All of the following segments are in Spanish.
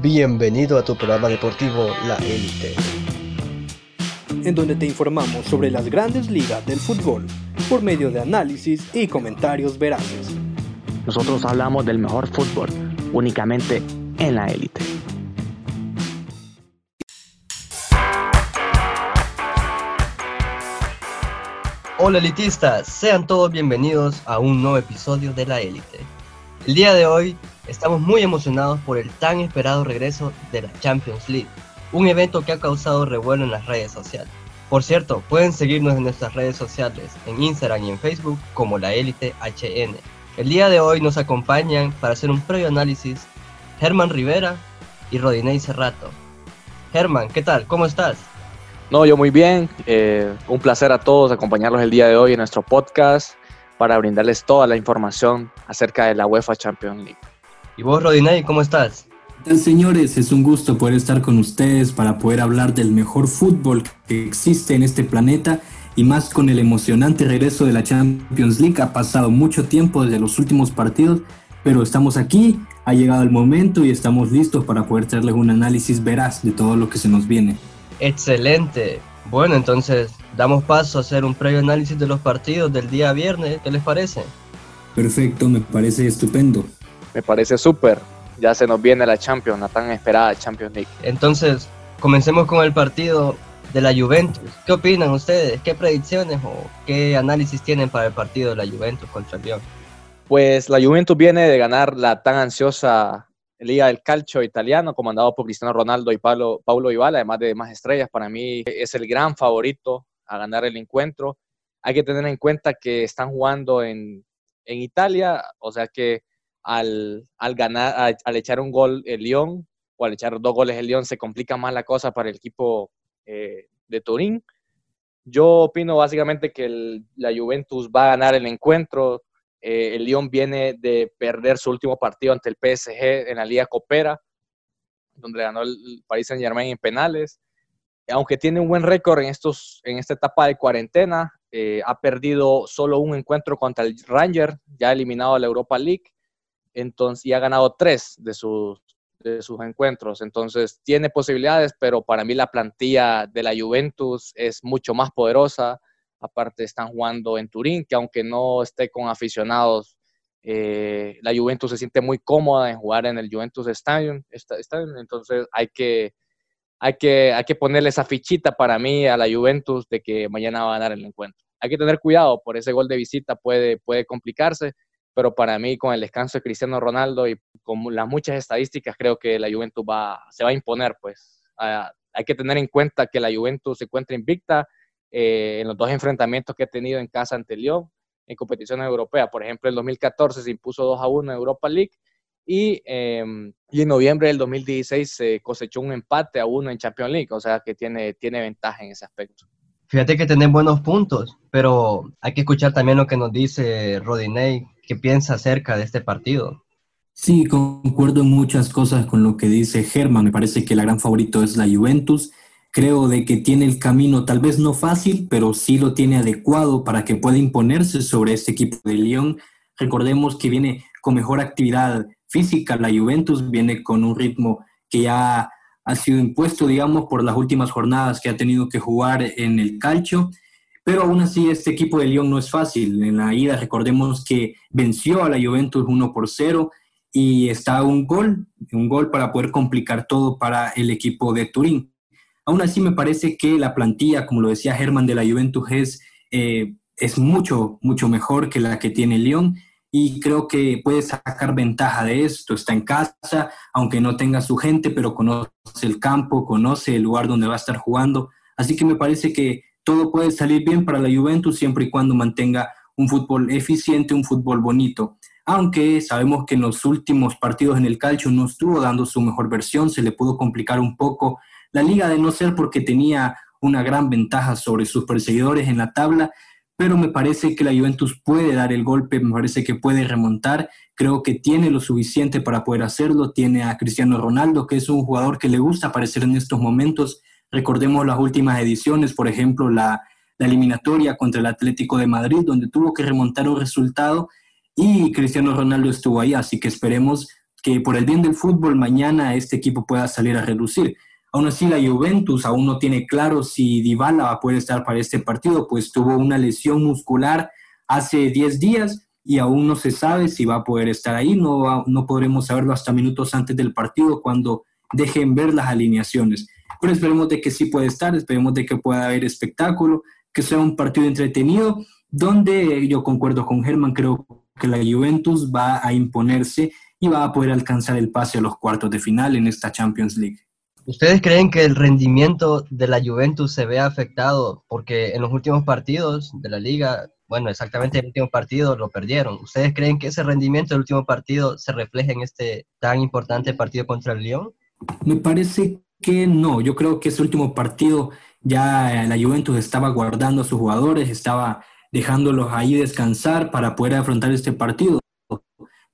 Bienvenido a tu programa deportivo La Élite. En donde te informamos sobre las grandes ligas del fútbol por medio de análisis y comentarios veraces. Nosotros hablamos del mejor fútbol únicamente en La Élite. Hola elitistas, sean todos bienvenidos a un nuevo episodio de La Élite. El día de hoy estamos muy emocionados por el tan esperado regreso de la Champions League, un evento que ha causado revuelo en las redes sociales. Por cierto, pueden seguirnos en nuestras redes sociales, en Instagram y en Facebook como La Élite HN. El día de hoy nos acompañan para hacer un previo análisis Germán Rivera y Rodinei Cerrato. Germán, ¿qué tal? ¿Cómo estás? No, yo muy bien. Eh, un placer a todos acompañarlos el día de hoy en nuestro podcast para brindarles toda la información acerca de la UEFA Champions League. ¿Y vos, Rodinei, cómo estás? Señores, es un gusto poder estar con ustedes para poder hablar del mejor fútbol que existe en este planeta y más con el emocionante regreso de la Champions League. Ha pasado mucho tiempo desde los últimos partidos, pero estamos aquí, ha llegado el momento y estamos listos para poder traerles un análisis veraz de todo lo que se nos viene. Excelente. Bueno, entonces damos paso a hacer un previo análisis de los partidos del día viernes. ¿Qué les parece? Perfecto, me parece estupendo. Me parece súper. Ya se nos viene la Champions, la tan esperada Champions League. Entonces, comencemos con el partido de la Juventus. ¿Qué opinan ustedes? ¿Qué predicciones o qué análisis tienen para el partido de la Juventus contra el Lyon? Pues la Juventus viene de ganar la tan ansiosa Liga del Calcio italiano, comandado por Cristiano Ronaldo y Paulo, Paulo Ibala, además de más estrellas. Para mí es el gran favorito a ganar el encuentro. Hay que tener en cuenta que están jugando en, en Italia, o sea que al, al ganar, al, echar un gol el Lyon o al echar dos goles el Lyon se complica más la cosa para el equipo eh, de Turín. Yo opino básicamente que la Juventus va a ganar el encuentro. Eh, el Lyon viene de perder su último partido ante el PSG en la Liga Copera, donde ganó el Paris Saint Germain en penales. Aunque tiene un buen récord en, estos, en esta etapa de cuarentena, eh, ha perdido solo un encuentro contra el Ranger, ya eliminado de la Europa League, entonces, y ha ganado tres de sus, de sus encuentros. Entonces, tiene posibilidades, pero para mí la plantilla de la Juventus es mucho más poderosa Aparte están jugando en Turín, que aunque no esté con aficionados, eh, la Juventus se siente muy cómoda en jugar en el Juventus Stadium. Entonces hay que, hay, que, hay que ponerle esa fichita para mí a la Juventus de que mañana va a ganar el encuentro. Hay que tener cuidado, por ese gol de visita puede, puede complicarse, pero para mí con el descanso de Cristiano Ronaldo y con las muchas estadísticas creo que la Juventus va, se va a imponer. Pues ah, hay que tener en cuenta que la Juventus se encuentra invicta, eh, en los dos enfrentamientos que he tenido en casa ante Lyon en competiciones europeas. Por ejemplo, en 2014 se impuso 2 a 1 en Europa League y, em, y, en noviembre del 2016 se cosechó un empate a uno en Champions League, o sea que tiene, tiene ventaja en ese aspecto. Fíjate que tienen buenos puntos, pero hay que escuchar también lo que nos dice Rodinei, piensa acerca de este partido. Sí, concuerdo en muchas cosas con lo que dice Germán. Me parece que la gran favorito es la Juventus creo de que tiene el camino tal vez no fácil, pero sí lo tiene adecuado para que pueda imponerse sobre este equipo de Lyon. Recordemos que viene con mejor actividad física, la Juventus viene con un ritmo que ya ha sido impuesto, digamos, por las últimas jornadas que ha tenido que jugar en el calcio. Pero aún así, este equipo de Lyon no es fácil. En la ida, recordemos que venció a la Juventus 1 por 0 y está un gol, un gol para poder complicar todo para el equipo de Turín. Aún así me parece que la plantilla, como lo decía Germán de la Juventus, es, eh, es mucho, mucho mejor que la que tiene León y creo que puede sacar ventaja de esto. Está en casa, aunque no tenga su gente, pero conoce el campo, conoce el lugar donde va a estar jugando. Así que me parece que todo puede salir bien para la Juventus siempre y cuando mantenga un fútbol eficiente, un fútbol bonito. Aunque sabemos que en los últimos partidos en el calcio no estuvo dando su mejor versión, se le pudo complicar un poco la liga de no ser porque tenía una gran ventaja sobre sus perseguidores en la tabla, pero me parece que la Juventus puede dar el golpe, me parece que puede remontar, creo que tiene lo suficiente para poder hacerlo, tiene a Cristiano Ronaldo, que es un jugador que le gusta aparecer en estos momentos, recordemos las últimas ediciones, por ejemplo, la, la eliminatoria contra el Atlético de Madrid, donde tuvo que remontar un resultado y Cristiano Ronaldo estuvo ahí, así que esperemos que por el bien del fútbol mañana este equipo pueda salir a reducir. Aún así, la Juventus aún no tiene claro si Dybala va a poder estar para este partido, pues tuvo una lesión muscular hace 10 días y aún no se sabe si va a poder estar ahí. No, no podremos saberlo hasta minutos antes del partido cuando dejen ver las alineaciones. Pero esperemos de que sí puede estar, esperemos de que pueda haber espectáculo, que sea un partido entretenido, donde yo concuerdo con Germán, creo que la Juventus va a imponerse y va a poder alcanzar el pase a los cuartos de final en esta Champions League. ¿Ustedes creen que el rendimiento de la Juventus se vea afectado? Porque en los últimos partidos de la liga, bueno, exactamente el último partido lo perdieron. ¿Ustedes creen que ese rendimiento del último partido se refleja en este tan importante partido contra el Lyon? Me parece que no. Yo creo que ese último partido ya la Juventus estaba guardando a sus jugadores, estaba dejándolos ahí descansar para poder afrontar este partido.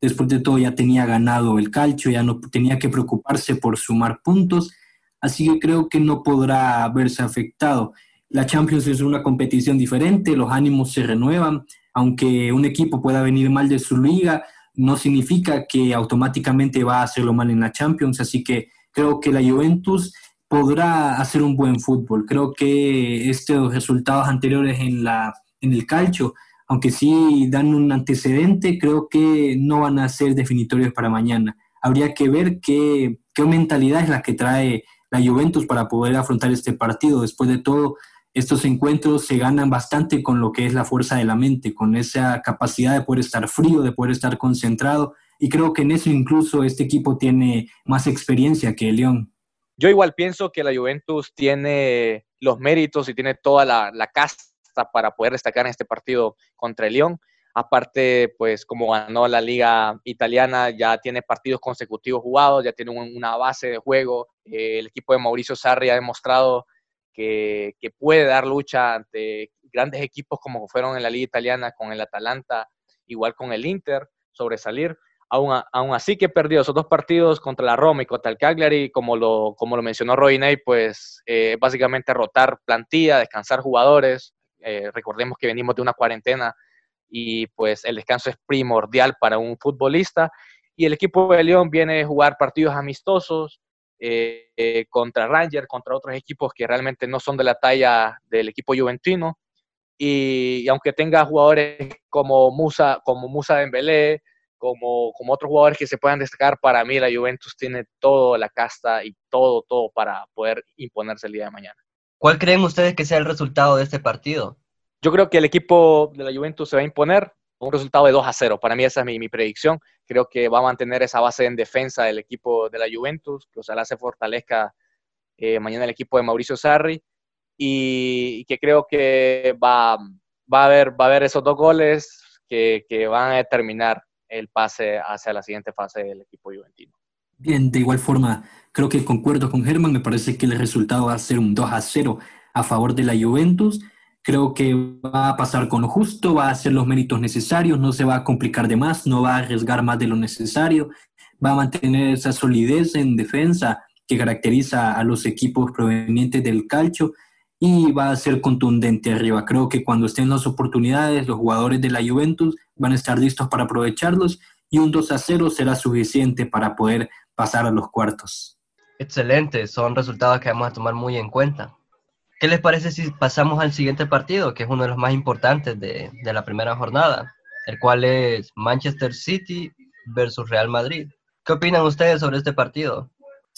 Después de todo ya tenía ganado el calcio, ya no tenía que preocuparse por sumar puntos, así que creo que no podrá verse afectado. La Champions es una competición diferente, los ánimos se renuevan, aunque un equipo pueda venir mal de su liga, no significa que automáticamente va a hacerlo mal en la Champions, así que creo que la Juventus podrá hacer un buen fútbol. Creo que estos resultados anteriores en, la, en el calcio aunque sí dan un antecedente, creo que no van a ser definitorios para mañana. Habría que ver qué, qué mentalidad es la que trae la Juventus para poder afrontar este partido. Después de todo, estos encuentros se ganan bastante con lo que es la fuerza de la mente, con esa capacidad de poder estar frío, de poder estar concentrado. Y creo que en eso incluso este equipo tiene más experiencia que el León. Yo igual pienso que la Juventus tiene los méritos y tiene toda la, casta para poder destacar en este partido contra el Lyon. Aparte, pues como ganó la liga italiana, ya tiene partidos consecutivos jugados, ya tiene una base de juego. Eh, el equipo de Mauricio Sarri ha demostrado que, puede dar lucha ante grandes equipos como fueron en la liga italiana con el Atalanta, igual con el Inter, sobresalir. Aún, aún, así que perdió esos dos partidos contra la Roma y contra el Cagliari, como lo, como lo mencionó Roy Ney, pues eh, básicamente rotar plantilla, descansar jugadores, eh, recordemos que venimos de una cuarentena y pues el descanso es primordial para un futbolista. Y el equipo de León viene a jugar partidos amistosos eh, contra Ranger, contra otros equipos que realmente no son de la talla del equipo juventino. Y, aunque tenga jugadores como Musa, como Musa Dembélé, como, como otros jugadores que se puedan destacar, para mí la Juventus tiene toda la casta y todo, todo para poder imponerse el día de mañana. ¿Cuál creen ustedes que sea el resultado de este partido? Yo creo que el equipo de la Juventus se va a imponer un resultado de 2 a 0. Para mí esa es mi, predicción. Creo que va a mantener esa base en defensa del equipo de la Juventus, que ojalá se fortalezca eh, mañana el equipo de Mauricio Sarri y, que creo que va, va, a haber, va a haber esos dos goles que, que van a determinar el pase hacia la siguiente fase del equipo juventino. Bien, de igual forma, creo que concuerdo con Germán, me parece que el resultado va a ser un 2 a 0 a favor de la Juventus. Creo que va a pasar con lo justo, va a hacer los méritos necesarios, no se va a complicar de más, no va a arriesgar más de lo necesario, va a mantener esa solidez en defensa que caracteriza a los equipos provenientes del calcio y va a ser contundente arriba. Creo que cuando estén las oportunidades, los jugadores de la Juventus van a estar listos para aprovecharlos y un 2 a 0 será suficiente para poder pasar a los cuartos. Excelente, son resultados que vamos a tomar muy en cuenta. ¿Qué les parece si pasamos al siguiente partido, que es uno de los más importantes de, de la primera jornada, el cual es Manchester City versus Real Madrid? ¿Qué opinan ustedes sobre este partido?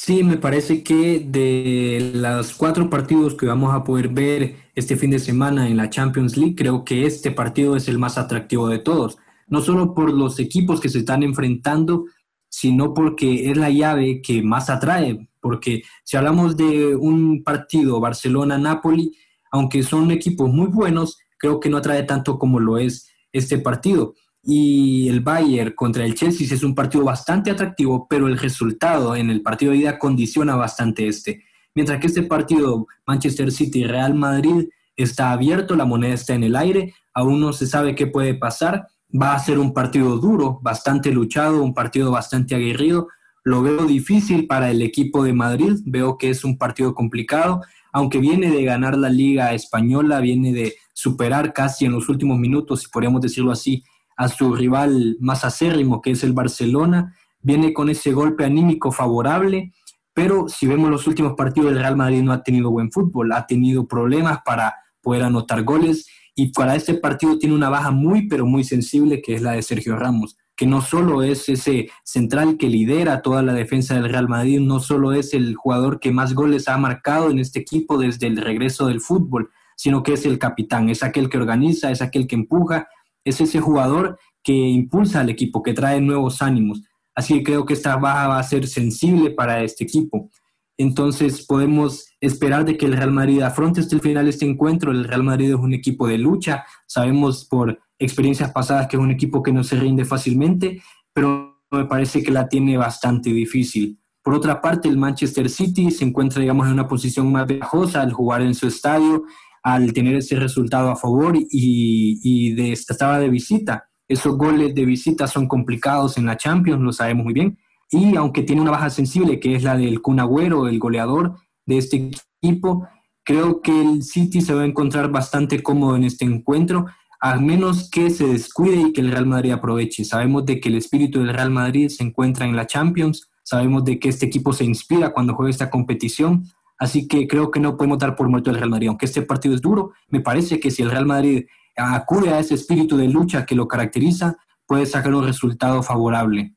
Sí, me parece que de los cuatro partidos que vamos a poder ver este fin de semana en la Champions League, creo que este partido es el más atractivo de todos. No solo por los equipos que se están enfrentando, sino porque es la llave que más atrae, porque si hablamos de un partido Barcelona-Napoli, aunque son equipos muy buenos, creo que no atrae tanto como lo es este partido. Y el Bayern contra el Chelsea es un partido bastante atractivo, pero el resultado en el partido de ida condiciona bastante este. Mientras que este partido Manchester City-Real Madrid está abierto, la moneda está en el aire, aún no se sabe qué puede pasar Va a ser un partido duro, bastante luchado, un partido bastante aguerrido. Lo veo difícil para el equipo de Madrid, veo que es un partido complicado, aunque viene de ganar la Liga Española, viene de superar casi en los últimos minutos, si podríamos decirlo así, a su rival más acérrimo, que es el Barcelona. viene con ese golpe anímico favorable, pero si vemos los últimos partidos, el Real Madrid no ha tenido buen fútbol, ha tenido problemas para poder anotar goles y para este partido tiene una baja muy, pero muy sensible, que es la de Sergio Ramos, que no solo es ese central que lidera toda la defensa del Real Madrid, no solo es el jugador que más goles ha marcado en este equipo desde el regreso del fútbol, sino que es el capitán, es aquel que organiza, es aquel que empuja, es ese jugador que impulsa al equipo, que trae nuevos ánimos. Así que creo que esta baja va a ser sensible para este equipo. Entonces podemos esperar de que el Real Madrid afronte hasta el final este encuentro. El Real Madrid es un equipo de lucha. Sabemos por experiencias pasadas que es un equipo que no se rinde fácilmente, pero me parece que la tiene bastante difícil. Por otra parte, el Manchester City se encuentra, digamos, en una posición más ventajosa al jugar en su estadio, al tener ese resultado a favor y, y de, estaba de visita. Esos goles de visita son complicados en la Champions, lo sabemos muy bien. Y aunque tiene una baja sensible, que es la del Kun Agüero, el goleador de este equipo, creo que el City se va a encontrar bastante cómodo en este encuentro, a menos que se descuide y que el Real Madrid aproveche. Sabemos de que el espíritu del Real Madrid se encuentra en la Champions, sabemos de que este equipo se inspira cuando juega esta competición, así que creo que no podemos dar por muerto al Real Madrid. Aunque este partido es duro, me parece que si el Real Madrid acude a ese espíritu de lucha que lo caracteriza, puede sacar un resultado favorable.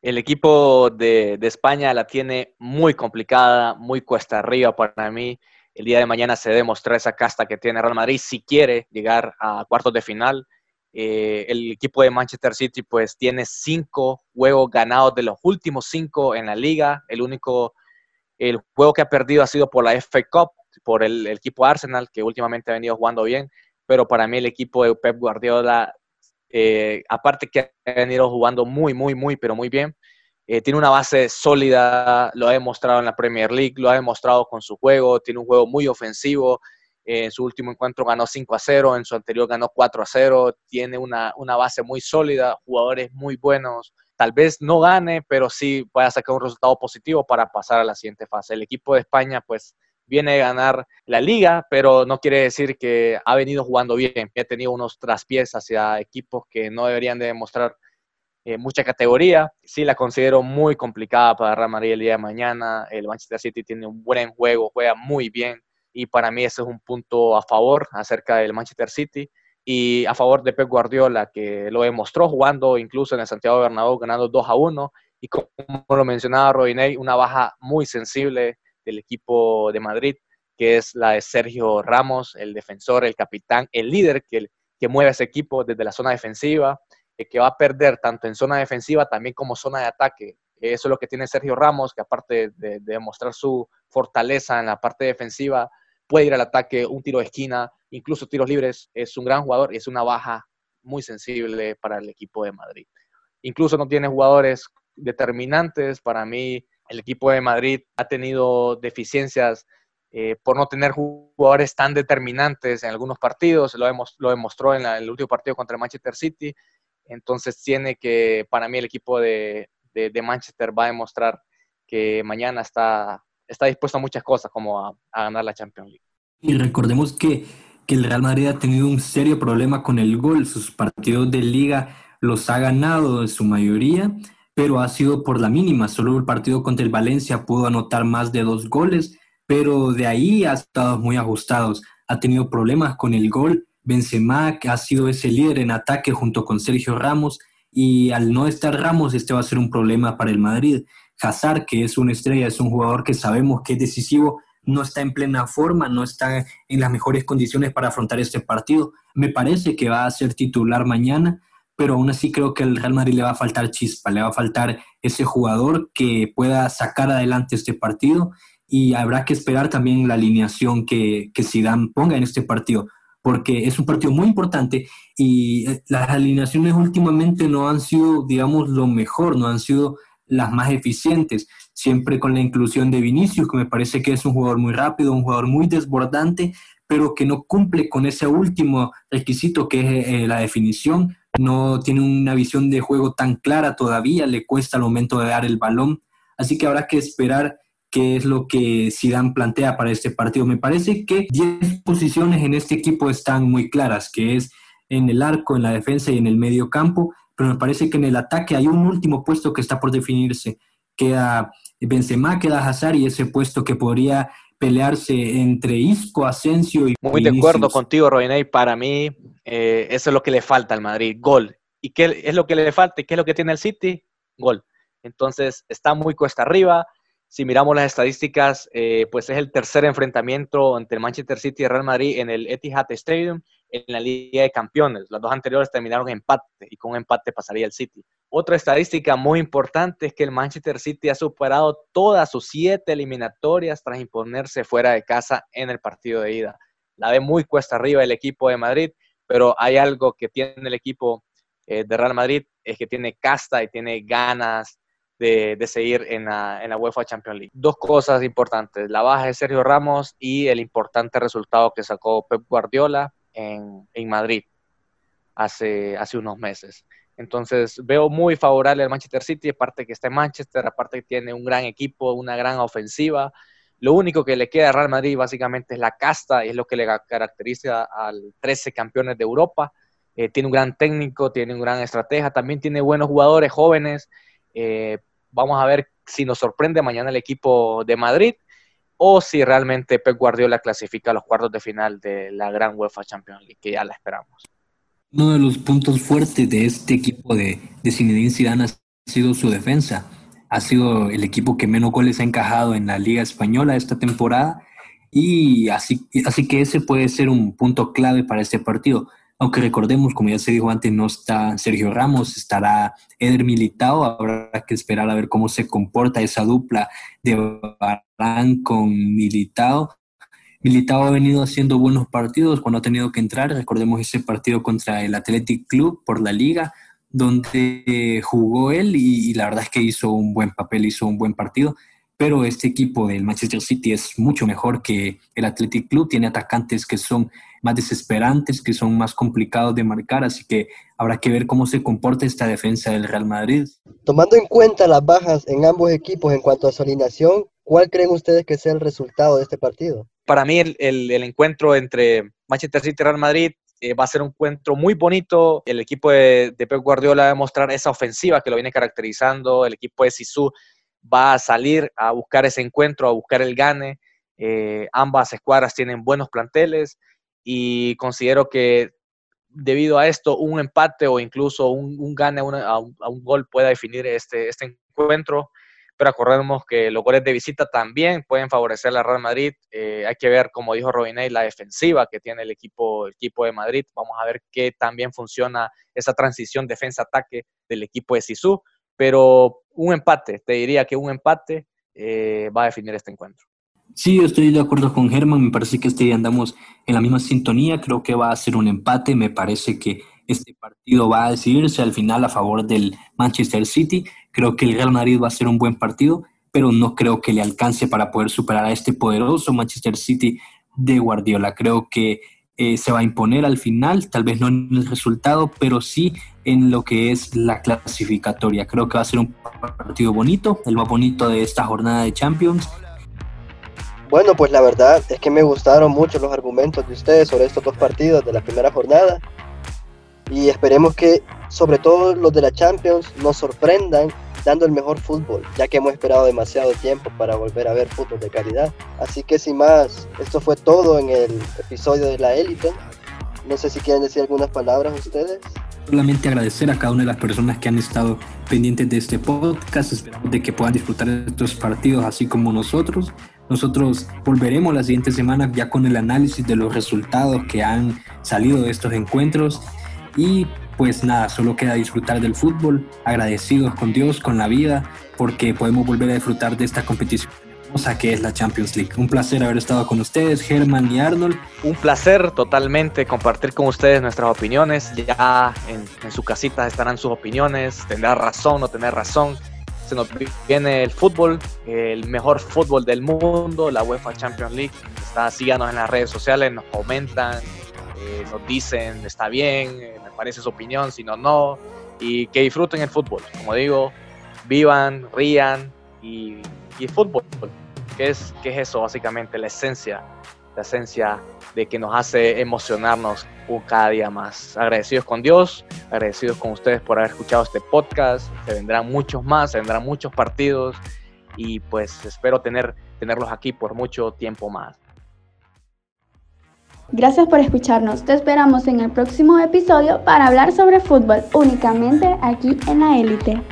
El equipo de, España la tiene muy complicada, muy cuesta arriba para mí. El día de mañana se debe mostrar esa casta que tiene Real Madrid si quiere llegar a cuartos de final. Eh, el equipo de Manchester City pues tiene cinco juegos ganados de los últimos cinco en la liga. El único el juego que ha perdido ha sido por la FA Cup, por el equipo Arsenal, que últimamente ha venido jugando bien pero para mí el equipo de Pep Guardiola, eh, aparte que ha venido jugando muy, muy, muy, pero muy bien, eh, tiene una base sólida, lo ha demostrado en la Premier League, lo ha demostrado con su juego, tiene un juego muy ofensivo, eh, en su último encuentro ganó 5 a 0, en su anterior ganó 4 a 0, tiene una, una base muy sólida, jugadores muy buenos, tal vez no gane, pero sí vaya a sacar un resultado positivo para pasar a la siguiente fase. El equipo de España, pues viene a ganar la liga, pero no quiere decir que ha venido jugando bien. Ha tenido unos traspiés hacia equipos que no deberían de demostrar eh, mucha categoría. Sí la considero muy complicada para Real Madrid el día de mañana. El Manchester City tiene un buen juego, juega muy bien y para mí ese es un punto a favor acerca del Manchester City y a favor de Pep Guardiola, que lo demostró jugando incluso en el Santiago Bernabéu ganando 2 a 1 y como lo mencionaba Rodinei, una baja muy sensible del equipo de Madrid, que es la de Sergio Ramos, el defensor, el capitán, el líder que, que mueve ese equipo desde la zona defensiva, eh, que va a perder tanto en zona defensiva también como zona de ataque. Eso es lo que tiene Sergio Ramos, que aparte de, demostrar su fortaleza en la parte defensiva, puede ir al ataque, un tiro de esquina, incluso tiros libres. Es un gran jugador y es una baja muy sensible para el equipo de Madrid. Incluso no tiene jugadores determinantes. Para mí, el equipo de Madrid ha tenido deficiencias eh, por no tener jugadores tan determinantes en algunos partidos, lo, lo demostró en el último partido contra el Manchester City, entonces tiene que, para mí el equipo de, Manchester va a demostrar que mañana está, está dispuesto a muchas cosas, como a, ganar la Champions League. Y recordemos que, que el Real Madrid ha tenido un serio problema con el gol, sus partidos de liga los ha ganado en su mayoría, pero ha sido por la mínima. Solo el partido contra el Valencia pudo anotar más de dos goles, pero de ahí ha estado muy ajustados. Ha tenido problemas con el gol. Benzema, que ha sido ese líder en ataque junto con Sergio Ramos, y al no estar Ramos, este va a ser un problema para el Madrid. Hazard, que es una estrella, es un jugador que sabemos que es decisivo, no está en plena forma, no está en las mejores condiciones para afrontar este partido. Me parece que va a ser titular mañana, pero aún así creo que al Real Madrid le va a faltar chispa, le va a faltar ese jugador que pueda sacar adelante este partido y habrá que esperar también la alineación que, que Zidane ponga en este partido, porque es un partido muy importante y eh, las alineaciones últimamente no han sido, digamos, lo mejor, no han sido las más eficientes, siempre con la inclusión de Vinicius, que me parece que es un jugador muy rápido, un jugador muy desbordante, pero que no cumple con ese último requisito que es eh, la definición, no tiene una visión de juego tan clara todavía, le cuesta al momento de dar el balón, así que habrá que esperar qué es lo que Zidane plantea para este partido. Me parece que 10 posiciones en este equipo están muy claras, que es en el arco, en la defensa y en el medio campo, pero me parece que en el ataque hay un último puesto que está por definirse. Queda Benzema, queda Hazard y ese puesto que podría pelearse entre Isco, Asensio y Muy de acuerdo contigo, Rodinei. Para mí, eh, eso es lo que le falta al Madrid, gol. ¿Y qué es lo que le falta? ¿Y qué es lo que tiene el City? Gol. Entonces, está muy cuesta arriba. Si miramos las estadísticas, eh, pues es el tercer enfrentamiento entre Manchester City y Real Madrid en el Etihad Stadium en la Liga de Campeones. Las dos anteriores terminaron en empate y con un empate pasaría el City. Otra estadística muy importante es que el Manchester City ha superado todas sus siete eliminatorias tras imponerse fuera de casa en el partido de ida. La ve muy cuesta arriba el equipo de Madrid, pero hay algo que tiene el equipo eh, de Real Madrid, es que tiene casta y tiene ganas de, seguir en la, en la, UEFA Champions League. Dos cosas importantes, la baja de Sergio Ramos y el importante resultado que sacó Pep Guardiola en, Madrid hace, hace unos meses. Entonces veo muy favorable al Manchester City, aparte que está en Manchester, aparte que tiene un gran equipo, una gran ofensiva. Lo único que le queda a Real Madrid básicamente es la casta y es lo que le caracteriza al 13 campeones de Europa. Eh, tiene un gran técnico, tiene un gran estratega, también tiene buenos jugadores jóvenes. Eh, vamos a ver si nos sorprende mañana el equipo de Madrid o si realmente Pep Guardiola clasifica a los cuartos de final de la gran UEFA Champions League, que ya la esperamos. Uno de los puntos fuertes de este equipo de, de Zinedine Zidane ha sido su defensa. Ha sido el equipo que menos goles ha encajado en la Liga Española esta temporada y así, así que ese puede ser un punto clave para este partido. Aunque recordemos, como ya se dijo antes, no está Sergio Ramos, estará Eder Militao. Habrá que esperar a ver cómo se comporta esa dupla de Barán con Militao. Militao ha venido haciendo buenos partidos cuando ha tenido que entrar. Recordemos ese partido contra el Athletic Club por la liga, donde jugó él y, la verdad es que hizo un buen papel, hizo un buen partido. Pero este equipo del Manchester City es mucho mejor que el Athletic Club. Tiene atacantes que son más desesperantes, que son más complicados de marcar, así que habrá que ver cómo se comporta esta defensa del Real Madrid. Tomando en cuenta las bajas en ambos equipos en cuanto a su alineación, ¿cuál creen ustedes que sea el resultado de este partido? para mí el, encuentro entre Manchester City y Real Madrid eh, va a ser un encuentro muy bonito. El equipo de, Pep Guardiola va a mostrar esa ofensiva que lo viene caracterizando. El equipo de Sisu va a salir a buscar ese encuentro, a buscar el gane. Eh, ambas escuadras tienen buenos planteles y considero que debido a esto un empate o incluso un, gane a, un, gol pueda definir este, este encuentro pero acordemos que los goles de visita también pueden favorecer a Real Madrid. Eh, hay que ver, como dijo Robiney, la defensiva que tiene el equipo, el equipo de Madrid. Vamos a ver qué también funciona esa transición defensa-ataque del equipo de Sisu. Pero un empate, te diría que un empate eh, va a definir este encuentro. Sí, yo estoy de acuerdo con Germán. Me parece que este día andamos en la misma sintonía. Creo que va a ser un empate. Me parece que este partido va a decidirse al final a favor del Manchester City. Creo que el Real Madrid va a ser un buen partido, pero no creo que le alcance para poder superar a este poderoso Manchester City de Guardiola. Creo que eh, se va a imponer al final, tal vez no en el resultado, pero sí en lo que es la clasificatoria. Creo que va a ser un partido bonito, el más bonito de esta jornada de Champions. Bueno, pues la verdad es que me gustaron mucho los argumentos de ustedes sobre estos dos partidos de la primera jornada y esperemos que sobre todo los de la Champions nos sorprendan dando el mejor fútbol, ya que hemos esperado demasiado tiempo para volver a ver fútbol de calidad. Así que sin más, esto fue todo en el episodio de la élite. No sé si quieren decir algunas palabras ustedes. Solamente agradecer a cada una de las personas que han estado pendientes de este podcast. Esperamos de que puedan disfrutar de estos partidos así como nosotros. Nosotros volveremos la siguiente semana ya con el análisis de los resultados que han salido de estos encuentros y pues nada, solo queda disfrutar del fútbol, agradecidos con Dios, con la vida, porque podemos volver a disfrutar de esta competición hermosa que es la Champions League. Un placer haber estado con ustedes, Germán y Arnold. Un placer totalmente compartir con ustedes nuestras opiniones. Ya en, su casita estarán sus opiniones, tendrá razón o tener razón. Se nos viene el fútbol, el mejor fútbol del mundo, la UEFA Champions League. Está, síganos en las redes sociales, nos comentan, eh, nos dicen está bien, eh, me parece su opinión, si no, no, y que disfruten el fútbol. Como digo, vivan, rían y, y fútbol, que es, que es eso básicamente, la esencia la esencia de que nos hace emocionarnos cada día más. Agradecidos con Dios, agradecidos con ustedes por haber escuchado este podcast. Se vendrán muchos más, se vendrán muchos partidos y pues espero tener, tenerlos aquí por mucho tiempo más. Gracias por escucharnos. Te esperamos en el próximo episodio para hablar sobre fútbol únicamente aquí en la élite.